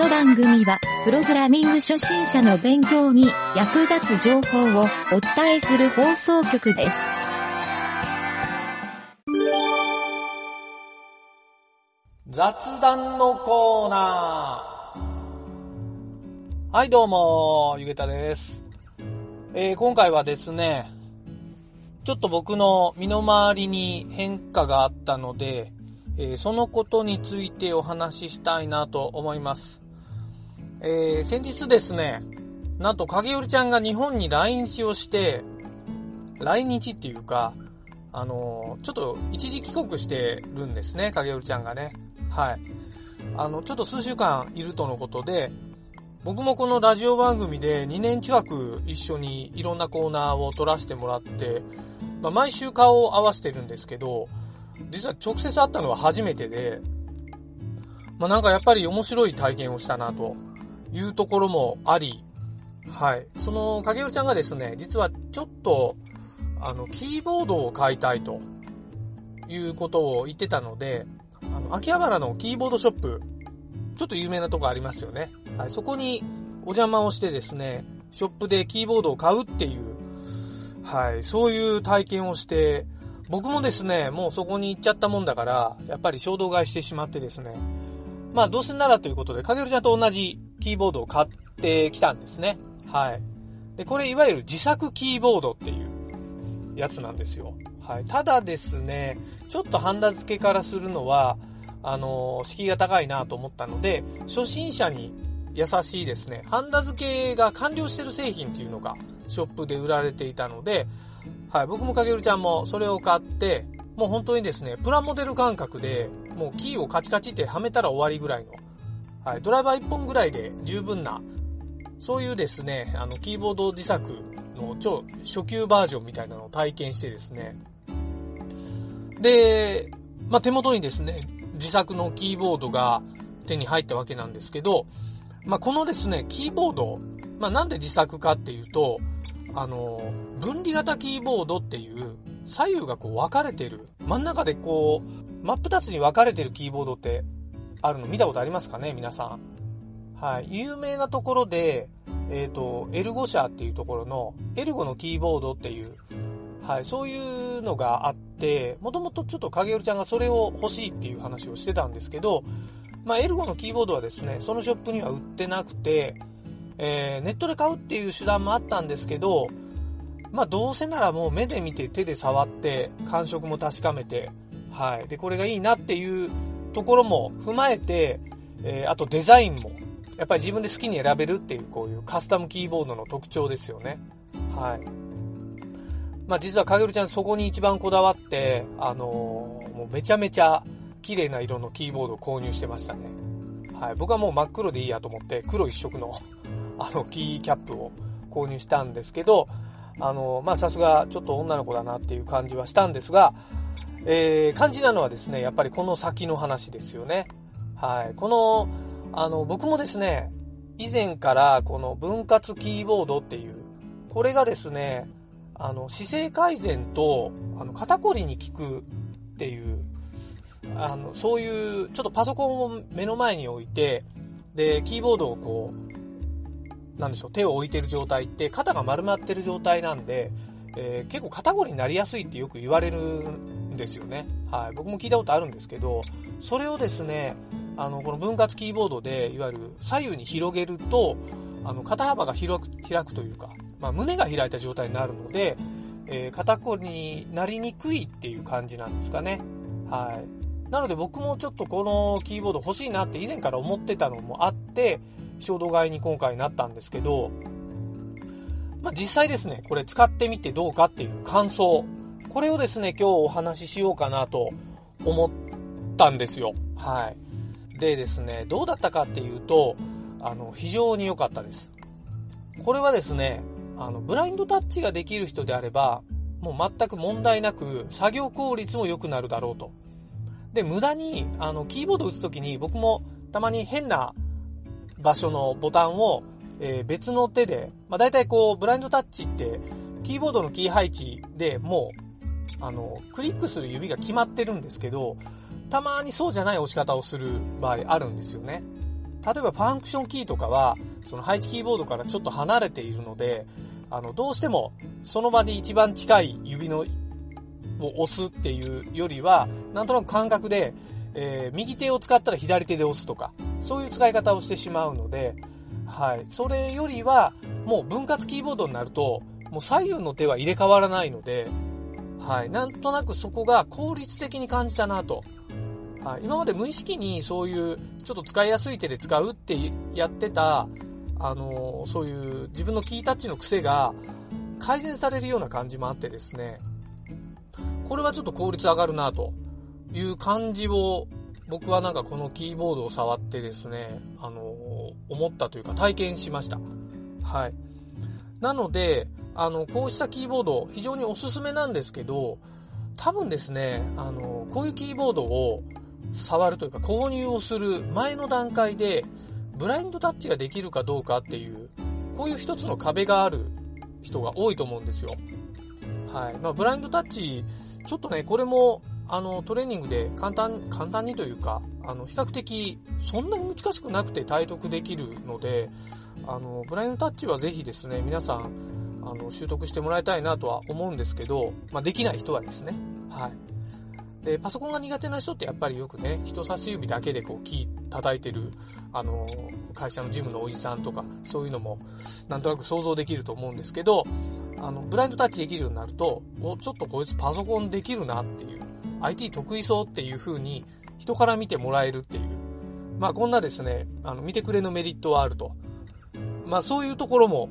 の番組は、プログラミング初心者の勉強に役立つ情報をお伝えする放送局です。雑談のコーナー。はい、どうも、ゆげたです。えー今回はですね、ちょっと僕の身の回りに変化があったので、えーそのことについてお話ししたいなと思います。えー先日ですね、なんと影織ちゃんが日本に来日をして、来日っていうか、あのーちょっと一時帰国してるんですね、影織ちゃんがね。はい。あの、ちょっと数週間いるとのことで、僕もこのラジオ番組で2年近く一緒にいろんなコーナーを撮らせてもらって、まあ、毎週顔を合わせてるんですけど、実は直接会ったのは初めてで、まあ、なんかやっぱり面白い体験をしたなというところもあり、はい。その影織ちゃんがですね、実はちょっと、あの、キーボードを買いたいということを言ってたので、あの、秋葉原のキーボードショップ、ちょっと有名なとこありますよね。はい、そこにお邪魔をしてですね、ショップでキーボードを買うっていう、はい、そういう体験をして、僕もですね、もうそこに行っちゃったもんだから、やっぱり衝動買いしてしまってですね、まあどうせならということで、かげるちゃんと同じキーボードを買ってきたんですね。はい。で、これいわゆる自作キーボードっていうやつなんですよ。はい。ただですね、ちょっとハンダ付けからするのは、あの敷居が高いなと思ったので、初心者に優しいですね、ハンダ付けが完了してる製品っていうのがショップで売られていたので、はい、僕もかげるちゃんもそれを買って、もう本当にですね、プラモデル感覚で、もうキーをカチカチってはめたら終わりぐらいの、はい、ドライバー1本ぐらいで十分な、そういうですね、あの、キーボード自作の超初級バージョンみたいなのを体験してですね、で、まあ、手元にですね、自作のキーボードが手に入ったわけなんですけど、まあ、このですね、キーボード、まあ、なんで自作かっていうと、あの、分離型キーボードっていう、左右がこう分かれてる、真ん中でこう、真っ二つに分かれてるキーボードってあるの見たことありますかね、皆さん。はい。有名なところで、えっ、と、エルゴ社っていうところの、エルゴのキーボードっていう、はい、そういうのがあって、もともとちょっと影織ちゃんがそれを欲しいっていう話をしてたんですけど、まあ、エルゴのキーボードはですね、そのショップには売ってなくて、えーネットで買うっていう手段もあったんですけど、まあ、どうせならもう目で見て手で触って、感触も確かめて、はい。で、これがいいなっていうところも踏まえて、えーあとデザインも、やっぱり自分で好きに選べるっていう、こういうカスタムキーボードの特徴ですよね。はい。まあ実はかげるちゃんそこに一番こだわって、あのーもうめちゃめちゃ綺麗な色のキーボードを購入してましたね。はい。僕はもう真っ黒でいいやと思って、黒一色のあのキーキャップを購入したんですけど、あのーまあさすがちょっと女の子だなっていう感じはしたんですが、えー、肝心なのはですね、やっぱりこの先の話ですよね。はい。この、あの、僕もですね、以前からこの分割キーボードっていう、これがですね、あの、姿勢改善と、あの、肩こりに効くっていう、あの、そういう、ちょっとパソコンを目の前に置いて、で、キーボードをこう、なんでしょう、手を置いてる状態って、肩が丸まってる状態なんで、えー結構肩こりになりやすいってよく言われるですよね。はい。僕も聞いたことあるんですけど、それをですね、あの、この分割キーボードで、いわゆる左右に広げると、あの、肩幅が広く、開くというか、まあ、胸が開いた状態になるので、えー肩こりになりにくいっていう感じなんですかね。はい。なので僕もちょっとこのキーボード欲しいなって以前から思ってたのもあって、衝動買いに今回なったんですけど、まあ、実際ですね、これ使ってみてどうかっていう感想。これをですね、今日お話ししようかなと思ったんですよ。はい。でですね、どうだったかっていうと、あの、非常に良かったです。これはですね、あの、ブラインドタッチができる人であれば、もう全く問題なく、作業効率も良くなるだろうと。で、無駄に、あの、キーボード打つときに僕もたまに変な場所のボタンを、えー別の手で、まあ、大体こう、ブラインドタッチって、キーボードのキー配置でもう、あの、クリックする指が決まってるんですけど、たまにそうじゃない押し方をする場合あるんですよね。例えばファンクションキーとかは、その配置キーボードからちょっと離れているので、あの、どうしてもその場に一番近い指のを押すっていうよりは、なんとなく感覚で、えー、右手を使ったら左手で押すとか、そういう使い方をしてしまうので、はい。それよりは、もう分割キーボードになると、もう左右の手は入れ替わらないので、はい。なんとなくそこが効率的に感じたなと。はい。今まで無意識にそういう、ちょっと使いやすい手で使うってやってた、あのー、そういう自分のキータッチの癖が改善されるような感じもあってですね、これはちょっと効率上がるなという感じを僕はなんかこのキーボードを触ってですね、あのー、思ったというか体験しました。はい。なので、あの、こうしたキーボード、非常におすすめなんですけど、多分ですね、あの、こういうキーボードを触るというか購入をする前の段階で、ブラインドタッチができるかどうかっていう、こういう一つの壁がある人が多いと思うんですよ。はい。まあ、ブラインドタッチ、ちょっとね、これも、あの、トレーニングで簡単、簡単にというか、あの、比較的、そんなに難しくなくて体得できるので、あの、ブラインドタッチはぜひですね、皆さん、あの、習得してもらいたいなとは思うんですけど、まあ、できない人はですね、はい。で、パソコンが苦手な人ってやっぱりよくね、人差し指だけでこう、キー叩いてる、あの、会社のジムのおじさんとか、そういうのも、なんとなく想像できると思うんですけど、あの、ブラインドタッチできるようになると、お、ちょっとこいつパソコンできるなっていう、IT 得意そうっていう風に、人から見てもらえるっていう、まあこんなですね、あの、見てくれのメリットはあると。まあそういうところも、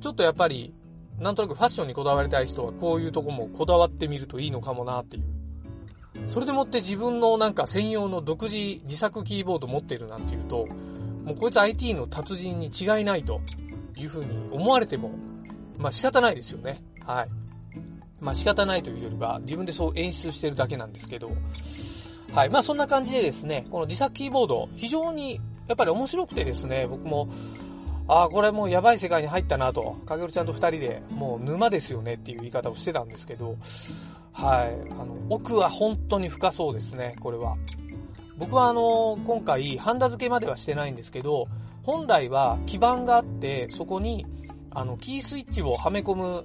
ちょっとやっぱり、なんとなくファッションにこだわりたい人はこういうとこもこだわってみるといいのかもなっていう。それでもって自分のなんか専用の独自自作キーボード持ってるなんていうと、もうこいつ IT の達人に違いないというふうに思われても、まあ仕方ないですよね。はい。まあ仕方ないというよりは自分でそう演出してるだけなんですけど、はい。まあそんな感じでですね、この自作キーボード、非常にやっぱり面白くてですね、僕も、ああ、これもうやばい世界に入ったなと、かげるちゃんと二人で、もう沼ですよねっていう言い方をしてたんですけど、はい。あの、奥は本当に深そうですね、これは。僕はあの、今回、ハンダ付けまではしてないんですけど、本来は基板があって、そこに、あの、キースイッチをはめ込む、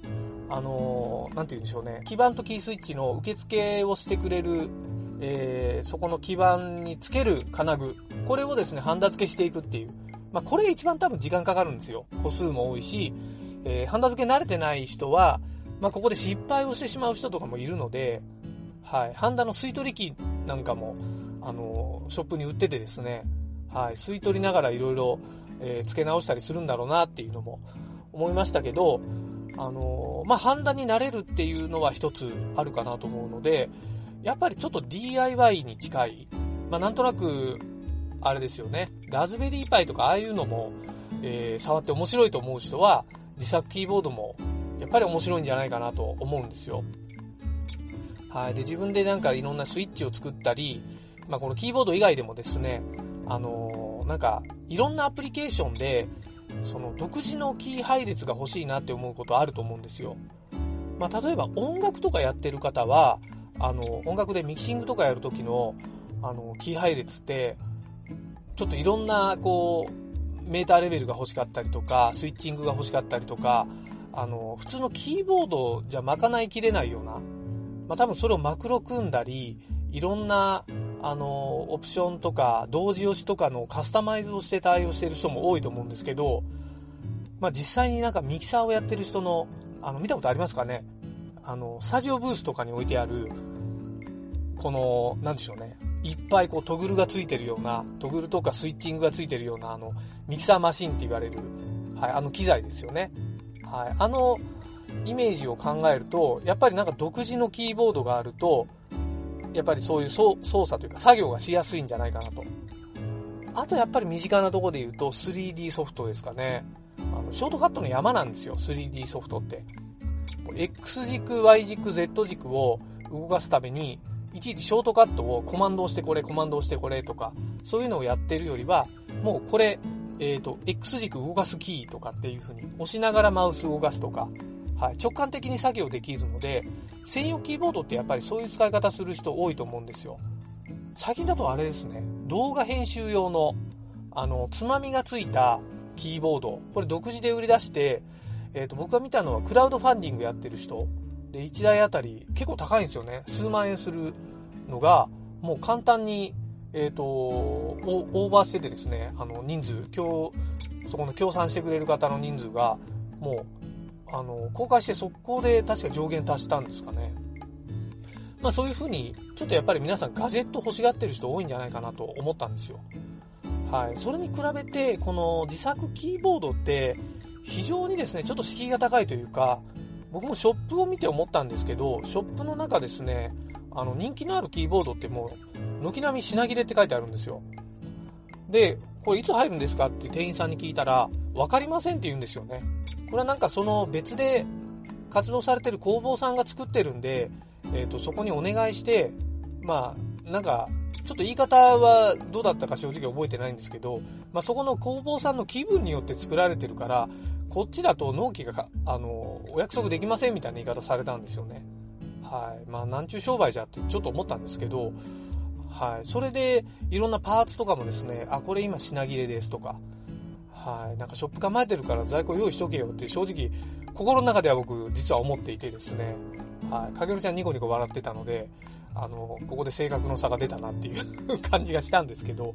あの、なんて言うんでしょうね、基板とキースイッチの受付をしてくれる、えー、そこの基板につける金具、これをですね、ハンダ付けしていくっていう。まあ、これが一番多分時間かかるんですよ。個数も多いし、えー、ハンダ付け慣れてない人は、まあ、ここで失敗をしてしまう人とかもいるので、はい、ハンダの吸い取り機なんかも、あの、ショップに売っててですね、はい、吸い取りながらいろいろ、えー、付け直したりするんだろうなっていうのも思いましたけど、あのまあ、ハンダになれるっていうのは一つあるかなと思うので、やっぱりちょっと DIY に近い、まあ、なんとなく、あれですよね、ラズベリーパイとかああいうのも、えー、触って面白いと思う人は、自作キーボードもやっぱり面白いんじゃないかなと思うんですよ。はい。で、自分でなんかいろんなスイッチを作ったり、まあ、このキーボード以外でもですね、あのー、なんか、いろんなアプリケーションで、その独自のキー配列が欲しいなって思うことあると思うんですよ。まあ、例えば音楽とかやってる方は、あの、音楽でミキシングとかやるときの、あの、キー配列って、ちょっといろんな、こう、メーターレベルが欲しかったりとか、スイッチングが欲しかったりとか、あの、普通のキーボードじゃ賄いきれないような、まあ、多分それをマクロ組んだり、いろんな、あの、オプションとか、同時押しとかのカスタマイズをして対応してる人も多いと思うんですけど、まあ、実際になんかミキサーをやってる人の、あの、見たことありますかね？あの、スタジオブースとかに置いてある、この、なんでしょうね。いっぱいこうトグルがついてるような、トグルとかスイッチングがついてるような、あの、ミキサーマシンって言われる、はい、あの機材ですよね。はい。あのイメージを考えると、やっぱりなんか独自のキーボードがあると、やっぱりそういう操作というか作業がしやすいんじゃないかなと。あとやっぱり身近なところで言うと 3D ソフトですかね。あの、ショートカットの山なんですよ、3D ソフトって。X 軸、Y 軸、Z 軸を動かすために、いちいちショートカットをコマンドをしてこれ、コマンドをしてこれとか、そういうのをやってるよりは、もうこれ、えっ、ー、と、X 軸動かすキーとかっていう風に押しながらマウス動かすとか、はい、直感的に作業できるので、専用キーボードってやっぱりそういう使い方する人多いと思うんですよ。最近だとあれですね、動画編集用の、あの、つまみがついたキーボード、これ独自で売り出して、えっ、ー、と、僕が見たのはクラウドファンディングやってる人、で、1台あたり結構高いんですよね。数万円するのが、もう簡単に、えっ、ー、と、オーバーしててですね、あの、人数、今日、そこの協賛してくれる方の人数が、もう、あの、公開して速攻で確か上限達したんですかね。まあそういう風に、ちょっとやっぱり皆さんガジェット欲しがってる人多いんじゃないかなと思ったんですよ。はい。それに比べて、この自作キーボードって、非常にですね、ちょっと敷居が高いというか、僕もショップを見て思ったんですけど、ショップの中ですね、あの、人気のあるキーボードってもう、軒並み品切れって書いてあるんですよ。で、これいつ入るんですかって店員さんに聞いたら、わかりませんって言うんですよね。これはなんかその別で活動されてる工房さんが作ってるんで、えっ、ー、と、そこにお願いして、まあ、なんか、ちょっと言い方はどうだったか正直覚えてないんですけど、まあ、そこの工房さんの気分によって作られてるから、こっちだと納期が、あの、お約束できませんみたいな言い方されたんですよね。はい。まあ、なんちゅう商売じゃってちょっと思ったんですけど、はい。それで、いろんなパーツとかもですね、あ、これ今品切れですとか、はい。なんかショップ構えてるから在庫用意しとけよって正直、心の中では僕実は思っていてですね、はい。かげるちゃんニコニコ笑ってたので、あの、ここで性格の差が出たなっていう 感じがしたんですけど、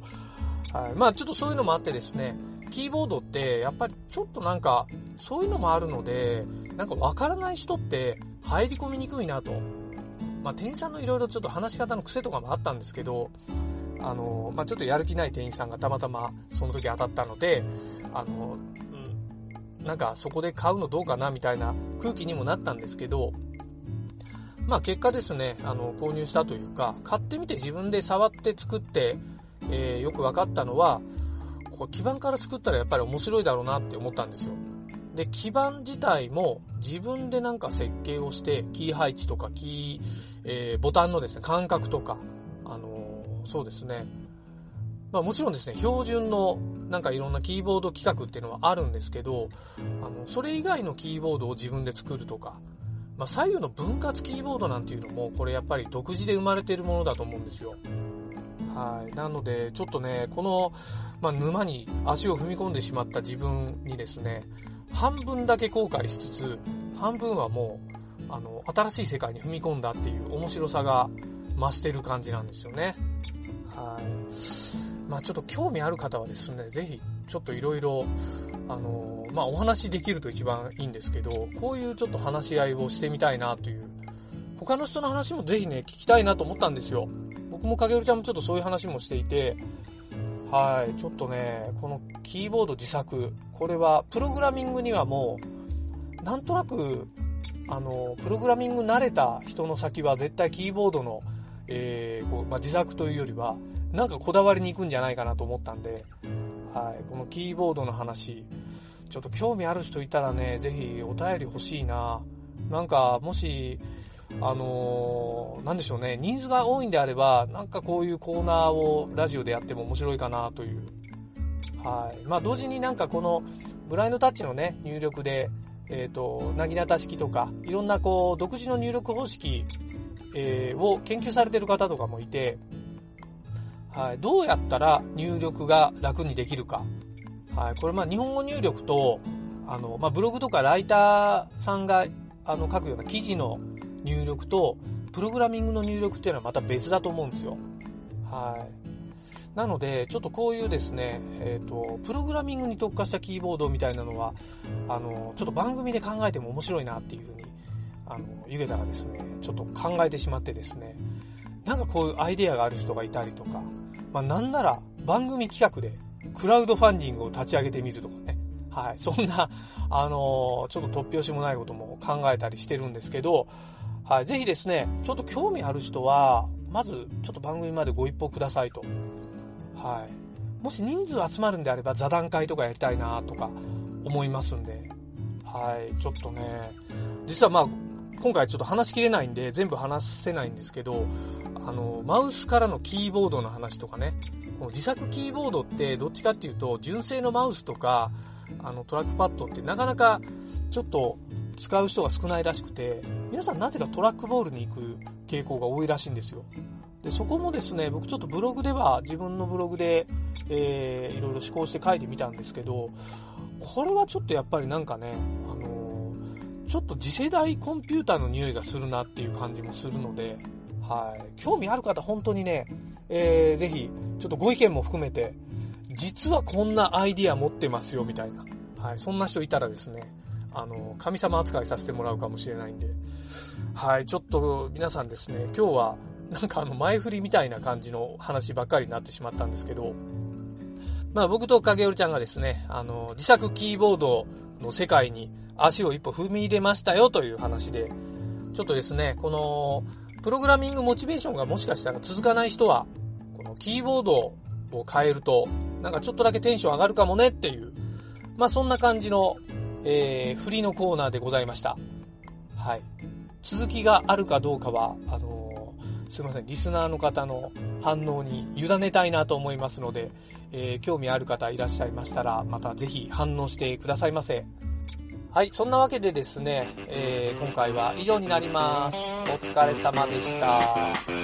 はい。まあちょっとそういうのもあってですね、キーボードってやっぱりちょっとなんか、そういうのもあるので、なんかわからない人って入り込みにくいなと。まあ店員さんのいろいろちょっと話し方の癖とかもあったんですけど、あの、まあちょっとやる気ない店員さんがたまたまその時当たったので、あの、うん、なんかそこで買うのどうかなみたいな空気にもなったんですけど、まあ結果ですね、あの、購入したというか、買ってみて自分で触って作って、えー、よく分かったのは、こ基板から作ったらやっぱり面白いだろうなって思ったんですよ。で、基板自体も自分でなんか設計をして、キー配置とかキー、えー、ボタンのですね、感覚とか、あのー、そうですね。まあもちろんですね、標準のなんかいろんなキーボード規格っていうのはあるんですけど、あの、それ以外のキーボードを自分で作るとか、まあ左右の分割キーボードなんていうのも、これやっぱり独自で生まれてるものだと思うんですよ。はい。なので、ちょっとね、この、まあ、沼に足を踏み込んでしまった自分にですね、半分だけ後悔しつつ、半分はもう、あの、新しい世界に踏み込んだっていう面白さが増してる感じなんですよね。はい。まあ、ちょっと興味ある方はですね、ぜひ、ちょっといろいろ、あの、まあ、お話できると一番いいんですけど、こういうちょっと話し合いをしてみたいなという、他の人の話もぜひね、聞きたいなと思ったんですよ。僕もかげるちゃんもちょっとそういう話もしていて、はい、ちょっとね、このキーボード自作、これはプログラミングにはもう、なんとなく、あの、プログラミング慣れた人の先は絶対キーボードの、えー、こうまあ、自作というよりは、なんかこだわりに行くんじゃないかなと思ったんで、はい、このキーボードの話、ちょっと興味ある人いたらね、ぜひお便り欲しいな。なんか、もし、あのー、なんでしょうね、人数が多いんであれば、なんかこういうコーナーをラジオでやっても面白いかなという。はい。まあ、同時になんかこの、ブラインドタッチのね、入力で、えっ、ー、と、なぎなた式とか、いろんなこう、独自の入力方式、えー、を研究されてる方とかもいて、はい。どうやったら入力が楽にできるか。はい。これまあ、日本語入力と、あの、まあ、ブログとかライターさんが、あの、書くような記事の入力と、プログラミングの入力っていうのはまた別だと思うんですよ。はい。なので、ちょっとこういうですね、えっ、ー、と、プログラミングに特化したキーボードみたいなのは、あの、ちょっと番組で考えても面白いなっていうふうに、あの、ゆげたらですね、ちょっと考えてしまってですね、なんかこういうアイデアがある人がいたりとか、まあなんなら番組企画でクラウドファンディングを立ち上げてみるとかね、はい、そんな、あのちょっと突拍子もないことも考えたりしてるんですけど、はい、ぜひですね、ちょっと興味ある人は、まず、ちょっと番組までご一報くださいと。はい。もし人数集まるんであれば座談会とかやりたいなとか思いますんで、はい、ちょっとね、実はまあ、今回ちょっと話しきれないんで全部話せないんですけど、あの、マウスからのキーボードの話とかね、この自作キーボードってどっちかっていうと、純正のマウスとか、あの、トラックパッドってなかなかちょっと使う人が少ないらしくて、皆さんなぜかトラックボールに行く傾向が多いらしいんですよ。で、そこもですね、僕ちょっとブログでは、自分のブログで、えー、いろいろ試行して書いてみたんですけど、これはちょっとやっぱりなんかね、あのー、ちょっと次世代コンピューターの匂いがするなっていう感じもするので、はい。興味ある方、本当にね、えー、ぜひ、ちょっとご意見も含めて、実はこんなアイディア持ってますよ、みたいな。はい。そんな人いたらですね、あの、神様扱いさせてもらうかもしれないんで、はい。ちょっと皆さんですね、今日は、なんかあの前振りみたいな感じの話ばっかりになってしまったんですけど、まあ僕と影織ちゃんがですね、あの、自作キーボードの世界に足を一歩踏み入れましたよという話で、ちょっとですね、この、プログラミングモチベーションがもしかしたら続かない人は、このキーボードを変えると、なんかちょっとだけテンション上がるかもねっていう、まあそんな感じの、えー、振りのコーナーでございました。はい。続きがあるかどうかは、あのすいません、リスナーの方の反応に委ねたいなと思いますので、えー、興味ある方いらっしゃいましたら、またぜひ反応してくださいませ。はい、そんなわけでですね、えー、今回は以上になります。お疲れ様でした。